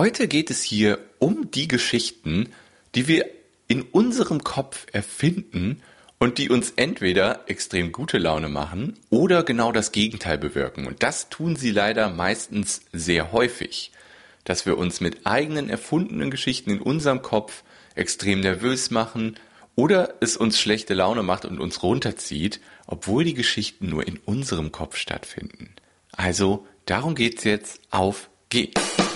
Heute geht es hier um die Geschichten, die wir in unserem Kopf erfinden und die uns entweder extrem gute Laune machen oder genau das Gegenteil bewirken. Und das tun sie leider meistens sehr häufig, dass wir uns mit eigenen erfundenen Geschichten in unserem Kopf extrem nervös machen oder es uns schlechte Laune macht und uns runterzieht, obwohl die Geschichten nur in unserem Kopf stattfinden. Also darum geht's jetzt. Auf geht's!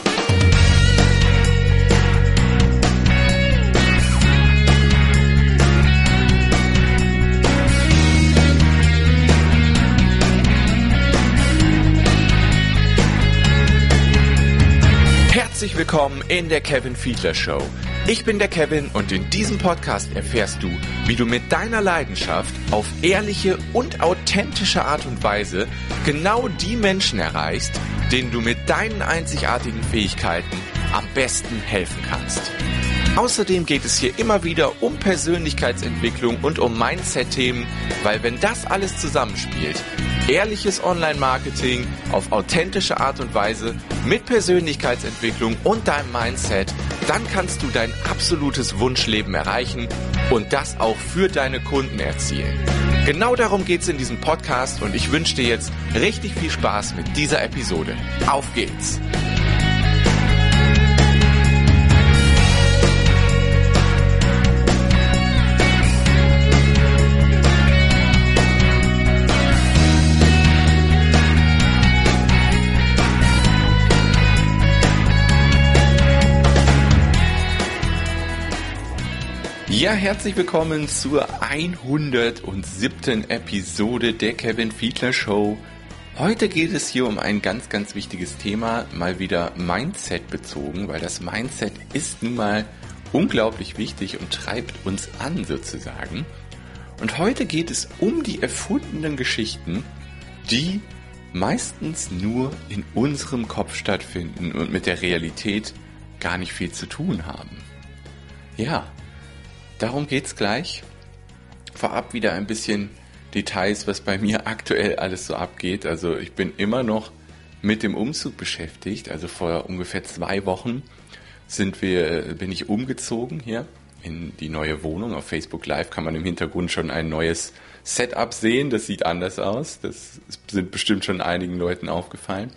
Willkommen in der Kevin Fiedler Show. Ich bin der Kevin und in diesem Podcast erfährst du, wie du mit deiner Leidenschaft auf ehrliche und authentische Art und Weise genau die Menschen erreichst, denen du mit deinen einzigartigen Fähigkeiten am besten helfen kannst. Außerdem geht es hier immer wieder um Persönlichkeitsentwicklung und um Mindset-Themen, weil wenn das alles zusammenspielt, ehrliches Online-Marketing auf authentische Art und Weise mit Persönlichkeitsentwicklung und deinem Mindset, dann kannst du dein absolutes Wunschleben erreichen und das auch für deine Kunden erzielen. Genau darum geht es in diesem Podcast und ich wünsche dir jetzt richtig viel Spaß mit dieser Episode. Auf geht's! Ja, herzlich willkommen zur 107. Episode der Kevin Fiedler Show. Heute geht es hier um ein ganz, ganz wichtiges Thema, mal wieder Mindset bezogen, weil das Mindset ist nun mal unglaublich wichtig und treibt uns an sozusagen. Und heute geht es um die erfundenen Geschichten, die meistens nur in unserem Kopf stattfinden und mit der Realität gar nicht viel zu tun haben. Ja, Darum geht's gleich. Vorab wieder ein bisschen Details, was bei mir aktuell alles so abgeht. Also ich bin immer noch mit dem Umzug beschäftigt. Also vor ungefähr zwei Wochen sind wir, bin ich umgezogen hier in die neue Wohnung. Auf Facebook Live kann man im Hintergrund schon ein neues Setup sehen. Das sieht anders aus. Das sind bestimmt schon einigen Leuten aufgefallen.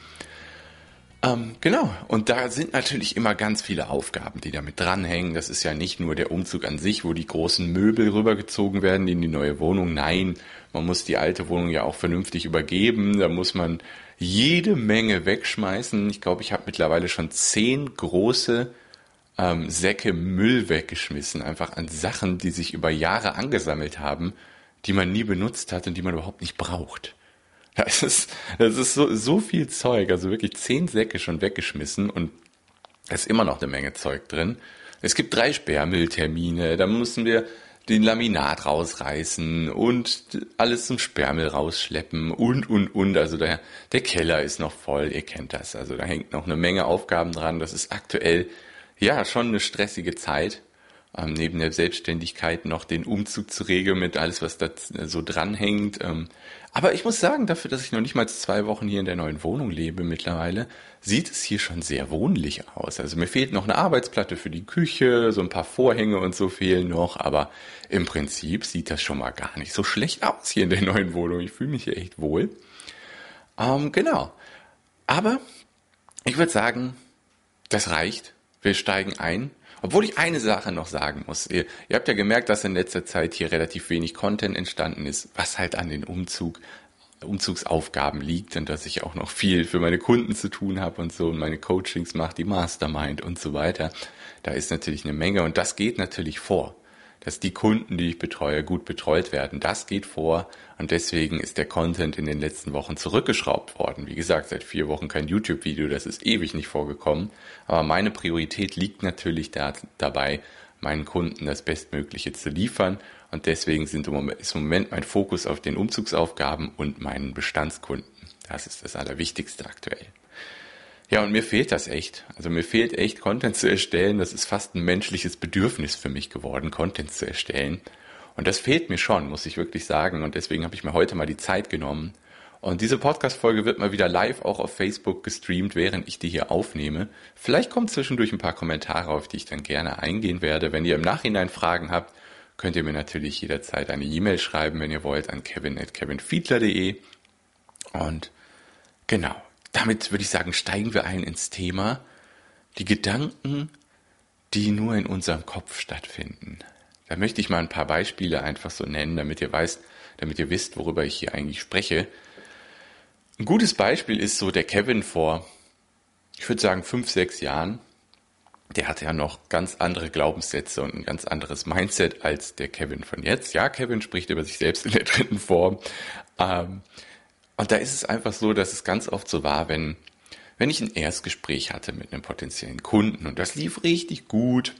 Ähm, genau, und da sind natürlich immer ganz viele Aufgaben, die damit dranhängen. Das ist ja nicht nur der Umzug an sich, wo die großen Möbel rübergezogen werden in die neue Wohnung. Nein, man muss die alte Wohnung ja auch vernünftig übergeben. Da muss man jede Menge wegschmeißen. Ich glaube, ich habe mittlerweile schon zehn große ähm, Säcke Müll weggeschmissen, einfach an Sachen, die sich über Jahre angesammelt haben, die man nie benutzt hat und die man überhaupt nicht braucht. Das ist, das ist so, so viel Zeug, also wirklich zehn Säcke schon weggeschmissen und es ist immer noch eine Menge Zeug drin. Es gibt drei Sperrmülltermine, da mussten wir den Laminat rausreißen und alles zum Sperrmüll rausschleppen und, und, und. Also der, der Keller ist noch voll, ihr kennt das. Also da hängt noch eine Menge Aufgaben dran. Das ist aktuell, ja, schon eine stressige Zeit ähm, neben der Selbstständigkeit noch den Umzug zu regeln mit alles, was da so dranhängt. Ähm, aber ich muss sagen, dafür, dass ich noch nicht mal zwei Wochen hier in der neuen Wohnung lebe mittlerweile, sieht es hier schon sehr wohnlich aus. Also mir fehlt noch eine Arbeitsplatte für die Küche, so ein paar Vorhänge und so fehlen noch, aber im Prinzip sieht das schon mal gar nicht so schlecht aus hier in der neuen Wohnung. Ich fühle mich hier echt wohl. Ähm, genau. Aber ich würde sagen, das reicht. Wir steigen ein obwohl ich eine Sache noch sagen muss. Ihr, ihr habt ja gemerkt, dass in letzter Zeit hier relativ wenig Content entstanden ist, was halt an den Umzug, Umzugsaufgaben liegt und dass ich auch noch viel für meine Kunden zu tun habe und so und meine Coachings mache, die Mastermind und so weiter. Da ist natürlich eine Menge und das geht natürlich vor dass die Kunden, die ich betreue, gut betreut werden. Das geht vor und deswegen ist der Content in den letzten Wochen zurückgeschraubt worden. Wie gesagt, seit vier Wochen kein YouTube-Video, das ist ewig nicht vorgekommen. Aber meine Priorität liegt natürlich da, dabei, meinen Kunden das Bestmögliche zu liefern und deswegen sind im Moment, ist im Moment mein Fokus auf den Umzugsaufgaben und meinen Bestandskunden. Das ist das Allerwichtigste aktuell. Ja, und mir fehlt das echt. Also mir fehlt echt, Content zu erstellen. Das ist fast ein menschliches Bedürfnis für mich geworden, Content zu erstellen. Und das fehlt mir schon, muss ich wirklich sagen. Und deswegen habe ich mir heute mal die Zeit genommen Und diese Podcast-Folge wird mal wieder live auch auf Facebook gestreamt, während ich die hier aufnehme. Vielleicht kommt zwischendurch ein paar Kommentare, auf die ich dann gerne eingehen werde. Wenn ihr im Nachhinein Fragen habt, könnt ihr mir natürlich jederzeit eine E-Mail schreiben, wenn ihr wollt, an kevin.kevinfiedler.de. Und genau, damit würde ich sagen, steigen wir ein ins Thema. Die Gedanken, die nur in unserem Kopf stattfinden. Da möchte ich mal ein paar Beispiele einfach so nennen, damit ihr weißt, damit ihr wisst, worüber ich hier eigentlich spreche. Ein gutes Beispiel ist so der Kevin vor, ich würde sagen, fünf, sechs Jahren. Der hatte ja noch ganz andere Glaubenssätze und ein ganz anderes Mindset als der Kevin von jetzt. Ja, Kevin spricht über sich selbst in der dritten Form. Ähm, und da ist es einfach so, dass es ganz oft so war, wenn, wenn ich ein Erstgespräch hatte mit einem potenziellen Kunden und das lief richtig gut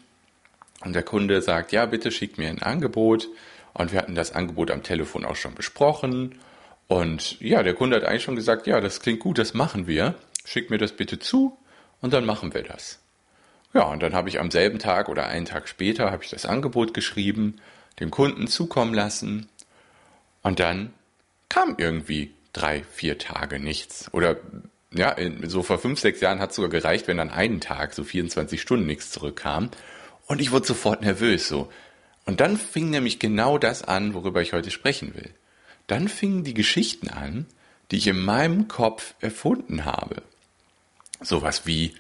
und der Kunde sagt, ja, bitte schickt mir ein Angebot und wir hatten das Angebot am Telefon auch schon besprochen und ja, der Kunde hat eigentlich schon gesagt, ja, das klingt gut, das machen wir, schickt mir das bitte zu und dann machen wir das. Ja, und dann habe ich am selben Tag oder einen Tag später habe ich das Angebot geschrieben, dem Kunden zukommen lassen und dann kam irgendwie drei, vier Tage nichts. Oder ja, so vor fünf, sechs Jahren hat es sogar gereicht, wenn dann einen Tag, so 24 Stunden nichts zurückkam. Und ich wurde sofort nervös so. Und dann fing nämlich genau das an, worüber ich heute sprechen will. Dann fingen die Geschichten an, die ich in meinem Kopf erfunden habe. Sowas wie,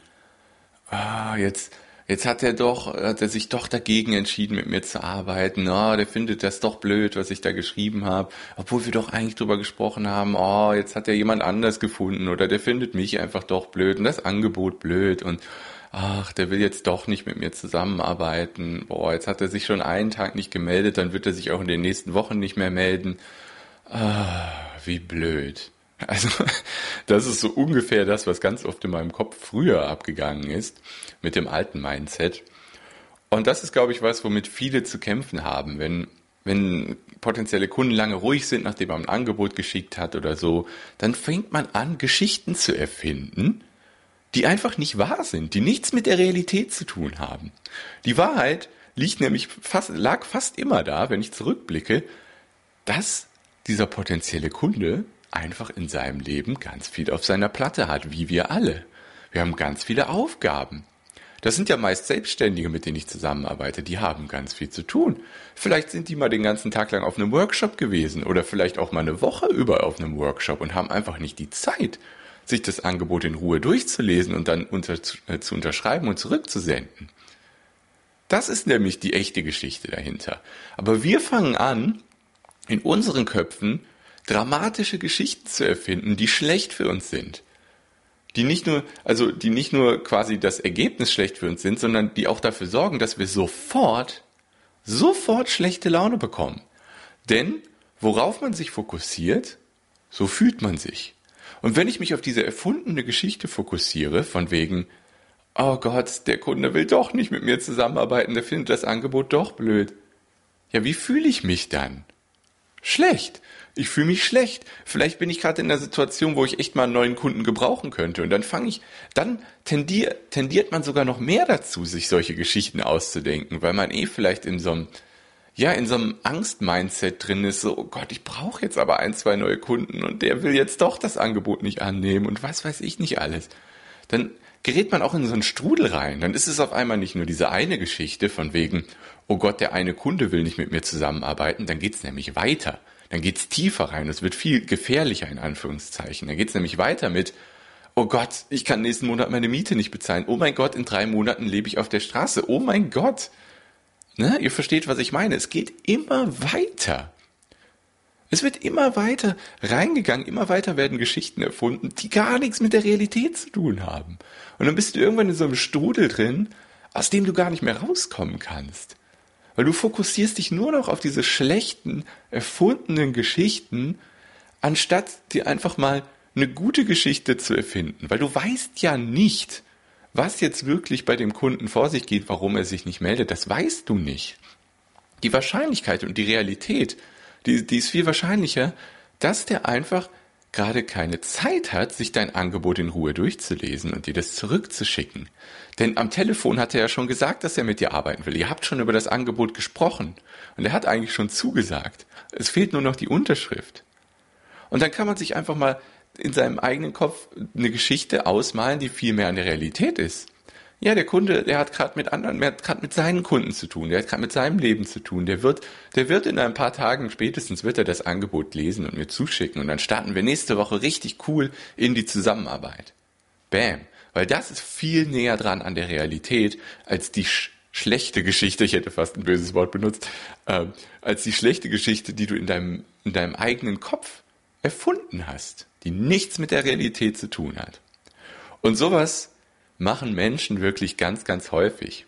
ah, jetzt, jetzt hat er doch, hat er sich doch dagegen entschieden, mit mir zu arbeiten. Oh, der findet das doch blöd, was ich da geschrieben habe. Obwohl wir doch eigentlich drüber gesprochen haben, oh, jetzt hat er jemand anders gefunden oder der findet mich einfach doch blöd und das Angebot blöd und ach, der will jetzt doch nicht mit mir zusammenarbeiten. Boah, jetzt hat er sich schon einen Tag nicht gemeldet, dann wird er sich auch in den nächsten Wochen nicht mehr melden. Ah, wie blöd. Also, das ist so ungefähr das, was ganz oft in meinem Kopf früher abgegangen ist, mit dem alten Mindset. Und das ist, glaube ich, was, womit viele zu kämpfen haben, wenn, wenn potenzielle Kunden lange ruhig sind, nachdem man ein Angebot geschickt hat oder so, dann fängt man an, Geschichten zu erfinden, die einfach nicht wahr sind, die nichts mit der Realität zu tun haben. Die Wahrheit liegt nämlich fast, lag fast immer da, wenn ich zurückblicke, dass dieser potenzielle Kunde einfach in seinem Leben ganz viel auf seiner Platte hat, wie wir alle. Wir haben ganz viele Aufgaben. Das sind ja meist Selbstständige, mit denen ich zusammenarbeite, die haben ganz viel zu tun. Vielleicht sind die mal den ganzen Tag lang auf einem Workshop gewesen oder vielleicht auch mal eine Woche über auf einem Workshop und haben einfach nicht die Zeit, sich das Angebot in Ruhe durchzulesen und dann unter, äh, zu unterschreiben und zurückzusenden. Das ist nämlich die echte Geschichte dahinter. Aber wir fangen an, in unseren Köpfen dramatische Geschichten zu erfinden, die schlecht für uns sind. Die nicht nur, also die nicht nur quasi das Ergebnis schlecht für uns sind, sondern die auch dafür sorgen, dass wir sofort, sofort schlechte Laune bekommen. Denn worauf man sich fokussiert, so fühlt man sich. Und wenn ich mich auf diese erfundene Geschichte fokussiere, von wegen, oh Gott, der Kunde will doch nicht mit mir zusammenarbeiten, der findet das Angebot doch blöd. Ja, wie fühle ich mich dann? Schlecht ich fühle mich schlecht. Vielleicht bin ich gerade in einer Situation, wo ich echt mal einen neuen Kunden gebrauchen könnte. Und dann fange ich, dann tendiert, tendiert man sogar noch mehr dazu, sich solche Geschichten auszudenken, weil man eh vielleicht in so einem, ja, in so einem Angst-Mindset drin ist, so, oh Gott, ich brauche jetzt aber ein, zwei neue Kunden und der will jetzt doch das Angebot nicht annehmen und was weiß ich nicht alles. Dann gerät man auch in so einen Strudel rein. Dann ist es auf einmal nicht nur diese eine Geschichte von wegen, oh Gott, der eine Kunde will nicht mit mir zusammenarbeiten, dann geht's nämlich weiter. Dann geht's tiefer rein. Es wird viel gefährlicher in Anführungszeichen. Dann geht's nämlich weiter mit, oh Gott, ich kann nächsten Monat meine Miete nicht bezahlen. Oh mein Gott, in drei Monaten lebe ich auf der Straße. Oh mein Gott. Ne? Ihr versteht, was ich meine. Es geht immer weiter. Es wird immer weiter reingegangen, immer weiter werden Geschichten erfunden, die gar nichts mit der Realität zu tun haben. Und dann bist du irgendwann in so einem Strudel drin, aus dem du gar nicht mehr rauskommen kannst. Weil du fokussierst dich nur noch auf diese schlechten, erfundenen Geschichten, anstatt dir einfach mal eine gute Geschichte zu erfinden. Weil du weißt ja nicht, was jetzt wirklich bei dem Kunden vor sich geht, warum er sich nicht meldet. Das weißt du nicht. Die Wahrscheinlichkeit und die Realität, die, die ist viel wahrscheinlicher, dass der einfach gerade keine Zeit hat, sich dein Angebot in Ruhe durchzulesen und dir das zurückzuschicken. Denn am Telefon hat er ja schon gesagt, dass er mit dir arbeiten will. Ihr habt schon über das Angebot gesprochen und er hat eigentlich schon zugesagt. Es fehlt nur noch die Unterschrift. Und dann kann man sich einfach mal in seinem eigenen Kopf eine Geschichte ausmalen, die viel mehr an der Realität ist. Ja, der Kunde, der hat gerade mit anderen, der hat gerade mit seinen Kunden zu tun, der hat gerade mit seinem Leben zu tun. Der wird, der wird in ein paar Tagen spätestens wird er das Angebot lesen und mir zuschicken und dann starten wir nächste Woche richtig cool in die Zusammenarbeit. Bam, weil das ist viel näher dran an der Realität als die sch schlechte Geschichte. Ich hätte fast ein böses Wort benutzt, äh, als die schlechte Geschichte, die du in deinem in deinem eigenen Kopf erfunden hast, die nichts mit der Realität zu tun hat. Und sowas machen Menschen wirklich ganz, ganz häufig.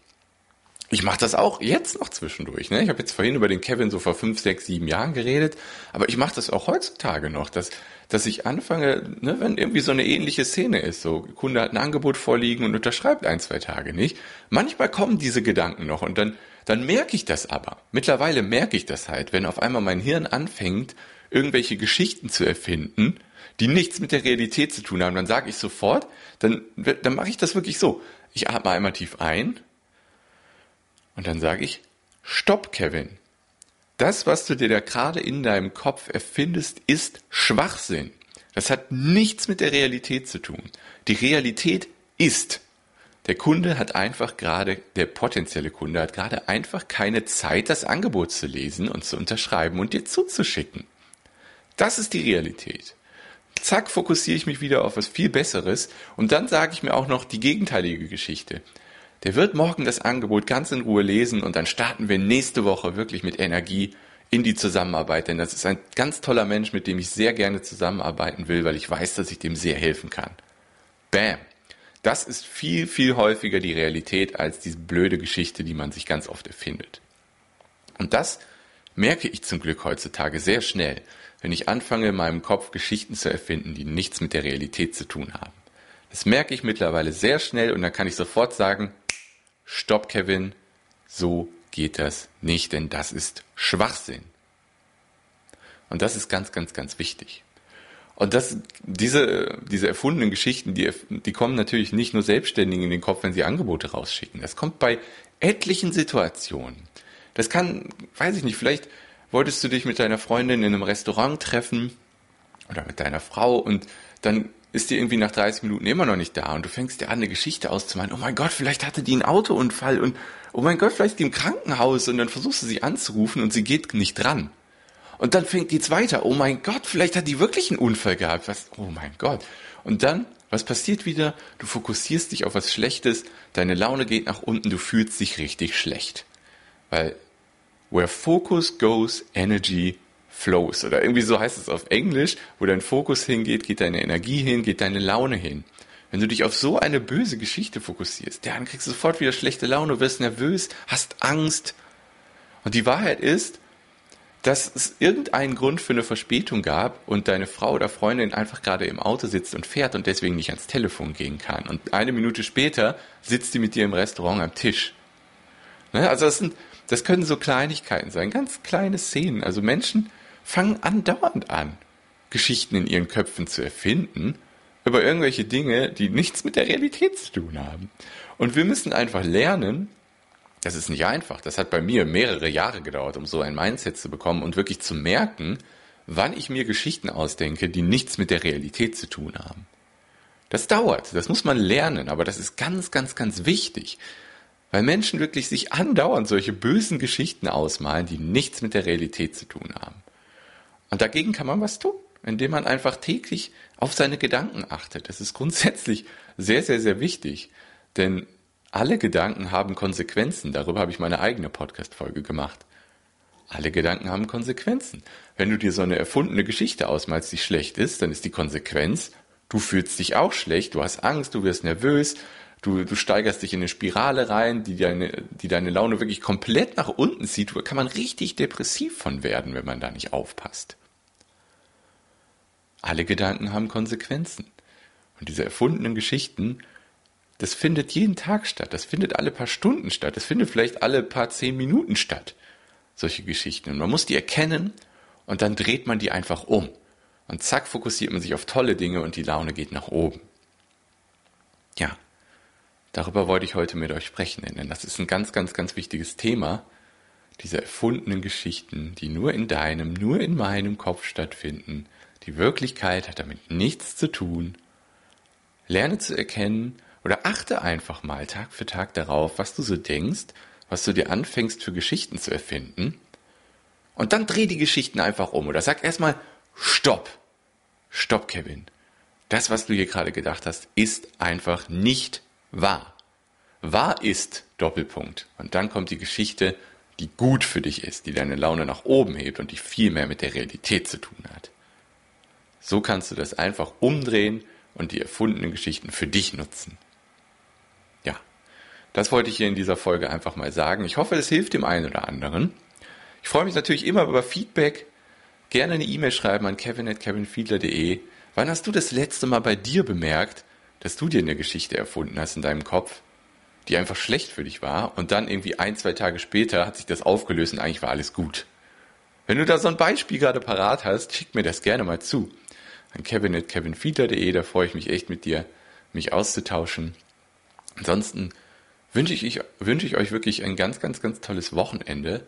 Ich mache das auch jetzt noch zwischendurch. Ne? Ich habe jetzt vorhin über den Kevin so vor fünf, sechs, sieben Jahren geredet, aber ich mache das auch heutzutage noch, dass, dass ich anfange, ne, wenn irgendwie so eine ähnliche Szene ist, so Kunde hat ein Angebot vorliegen und unterschreibt ein, zwei Tage nicht. Manchmal kommen diese Gedanken noch und dann, dann merke ich das aber. Mittlerweile merke ich das halt, wenn auf einmal mein Hirn anfängt, irgendwelche Geschichten zu erfinden, die nichts mit der Realität zu tun haben, dann sage ich sofort, dann, dann mache ich das wirklich so. Ich atme einmal tief ein und dann sage ich, stopp, Kevin. Das, was du dir da gerade in deinem Kopf erfindest, ist Schwachsinn. Das hat nichts mit der Realität zu tun. Die Realität ist, der Kunde hat einfach gerade, der potenzielle Kunde hat gerade einfach keine Zeit, das Angebot zu lesen und zu unterschreiben und dir zuzuschicken. Das ist die Realität zack, fokussiere ich mich wieder auf was viel Besseres und dann sage ich mir auch noch die gegenteilige Geschichte. Der wird morgen das Angebot ganz in Ruhe lesen und dann starten wir nächste Woche wirklich mit Energie in die Zusammenarbeit, denn das ist ein ganz toller Mensch, mit dem ich sehr gerne zusammenarbeiten will, weil ich weiß, dass ich dem sehr helfen kann. Bam. Das ist viel, viel häufiger die Realität als diese blöde Geschichte, die man sich ganz oft erfindet. Und das merke ich zum Glück heutzutage sehr schnell wenn ich anfange, in meinem Kopf Geschichten zu erfinden, die nichts mit der Realität zu tun haben. Das merke ich mittlerweile sehr schnell und dann kann ich sofort sagen, stopp Kevin, so geht das nicht, denn das ist Schwachsinn. Und das ist ganz, ganz, ganz wichtig. Und das, diese, diese erfundenen Geschichten, die, die kommen natürlich nicht nur Selbstständigen in den Kopf, wenn sie Angebote rausschicken. Das kommt bei etlichen Situationen. Das kann, weiß ich nicht, vielleicht wolltest du dich mit deiner Freundin in einem Restaurant treffen oder mit deiner Frau und dann ist die irgendwie nach 30 Minuten immer noch nicht da und du fängst dir an, eine Geschichte auszumalen. Oh mein Gott, vielleicht hatte die einen Autounfall und oh mein Gott, vielleicht im Krankenhaus und dann versuchst du sie anzurufen und sie geht nicht dran. Und dann fängt die zweite, oh mein Gott, vielleicht hat die wirklich einen Unfall gehabt. Was, oh mein Gott. Und dann, was passiert wieder? Du fokussierst dich auf was Schlechtes, deine Laune geht nach unten, du fühlst dich richtig schlecht. Weil Where focus goes, energy flows. Oder irgendwie so heißt es auf Englisch, wo dein Fokus hingeht, geht deine Energie hin, geht deine Laune hin. Wenn du dich auf so eine böse Geschichte fokussierst, dann kriegst du sofort wieder schlechte Laune, wirst nervös, hast Angst. Und die Wahrheit ist, dass es irgendeinen Grund für eine Verspätung gab und deine Frau oder Freundin einfach gerade im Auto sitzt und fährt und deswegen nicht ans Telefon gehen kann. Und eine Minute später sitzt sie mit dir im Restaurant am Tisch. Ne? Also das sind das können so Kleinigkeiten sein, ganz kleine Szenen. Also Menschen fangen andauernd an, Geschichten in ihren Köpfen zu erfinden über irgendwelche Dinge, die nichts mit der Realität zu tun haben. Und wir müssen einfach lernen, das ist nicht einfach. Das hat bei mir mehrere Jahre gedauert, um so ein Mindset zu bekommen und wirklich zu merken, wann ich mir Geschichten ausdenke, die nichts mit der Realität zu tun haben. Das dauert, das muss man lernen, aber das ist ganz, ganz, ganz wichtig. Weil Menschen wirklich sich andauernd solche bösen Geschichten ausmalen, die nichts mit der Realität zu tun haben. Und dagegen kann man was tun, indem man einfach täglich auf seine Gedanken achtet. Das ist grundsätzlich sehr, sehr, sehr wichtig. Denn alle Gedanken haben Konsequenzen. Darüber habe ich meine eigene Podcast-Folge gemacht. Alle Gedanken haben Konsequenzen. Wenn du dir so eine erfundene Geschichte ausmalst, die schlecht ist, dann ist die Konsequenz, du fühlst dich auch schlecht, du hast Angst, du wirst nervös, du, du steigerst dich in eine Spirale rein, die deine, die deine Laune wirklich komplett nach unten zieht. Da kann man richtig depressiv von werden, wenn man da nicht aufpasst. Alle Gedanken haben Konsequenzen. Und diese erfundenen Geschichten, das findet jeden Tag statt. Das findet alle paar Stunden statt. Das findet vielleicht alle paar zehn Minuten statt. Solche Geschichten. Und man muss die erkennen und dann dreht man die einfach um. Und zack, fokussiert man sich auf tolle Dinge und die Laune geht nach oben. Ja, Darüber wollte ich heute mit euch sprechen, denn das ist ein ganz, ganz, ganz wichtiges Thema. Diese erfundenen Geschichten, die nur in deinem, nur in meinem Kopf stattfinden, Die Wirklichkeit hat damit nichts zu tun. Lerne zu erkennen oder achte einfach mal Tag für Tag darauf, was du so denkst, was du dir anfängst für Geschichten zu erfinden. Und dann dreh die Geschichten einfach um oder sag erstmal Stopp. Stopp, Kevin. Das, was du hier gerade gedacht hast, ist einfach nicht wahr. Wahr ist Doppelpunkt. Und dann kommt die Geschichte, die gut für dich ist, die deine Laune nach oben hebt und die viel mehr mit der Realität zu tun hat. So kannst du das einfach umdrehen und die erfundenen Geschichten für dich nutzen. Ja, das wollte ich hier in dieser Folge einfach mal sagen. Ich hoffe, es hilft dem einen oder anderen. Ich freue mich natürlich immer über Feedback. Gerne eine E-Mail schreiben an kevin.kevinfiedler.de. Wann hast du das letzte Mal bei dir bemerkt, dass du dir eine Geschichte erfunden hast in deinem Kopf, die einfach schlecht für dich war und dann irgendwie ein, zwei Tage später hat sich das aufgelöst und eigentlich war alles gut? Wenn du da so ein Beispiel gerade parat hast, schick mir das gerne mal zu. An kevin.kevinfiedler.de, da freue ich mich echt mit dir, mich auszutauschen. Ansonsten wünsche ich, wünsche ich euch wirklich ein ganz, ganz, ganz tolles Wochenende.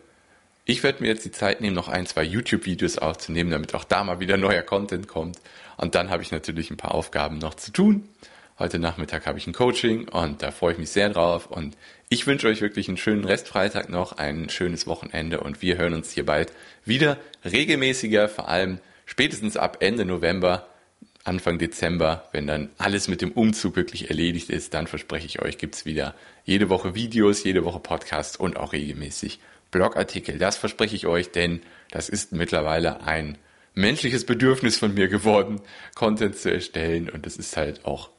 Ich werde mir jetzt die Zeit nehmen, noch ein, zwei YouTube-Videos aufzunehmen, damit auch da mal wieder neuer Content kommt. Und dann habe ich natürlich ein paar Aufgaben noch zu tun. Heute Nachmittag habe ich ein Coaching und da freue ich mich sehr drauf. Und ich wünsche euch wirklich einen schönen Restfreitag noch, ein schönes Wochenende und wir hören uns hier bald wieder regelmäßiger, vor allem spätestens ab Ende November, Anfang Dezember, wenn dann alles mit dem Umzug wirklich erledigt ist, dann verspreche ich euch, gibt es wieder jede Woche Videos, jede Woche Podcasts und auch regelmäßig Blogartikel. Das verspreche ich euch, denn das ist mittlerweile ein menschliches Bedürfnis von mir geworden, Content zu erstellen. Und es ist halt auch,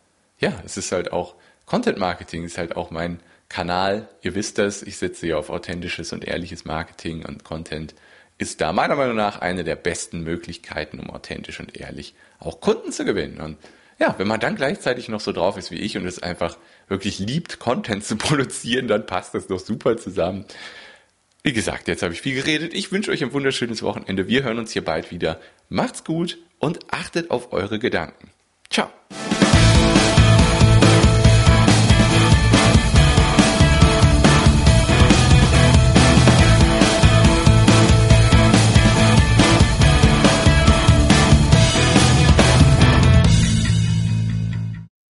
ja, es ist halt auch Content Marketing, ist halt auch mein Kanal. Ihr wisst das, ich setze ja auf authentisches und ehrliches Marketing und Content ist da meiner Meinung nach eine der besten Möglichkeiten, um authentisch und ehrlich auch Kunden zu gewinnen. Und ja, wenn man dann gleichzeitig noch so drauf ist wie ich und es einfach wirklich liebt, Content zu produzieren, dann passt das doch super zusammen. Wie gesagt, jetzt habe ich viel geredet. Ich wünsche euch ein wunderschönes Wochenende. Wir hören uns hier bald wieder. Macht's gut und achtet auf eure Gedanken. Ciao.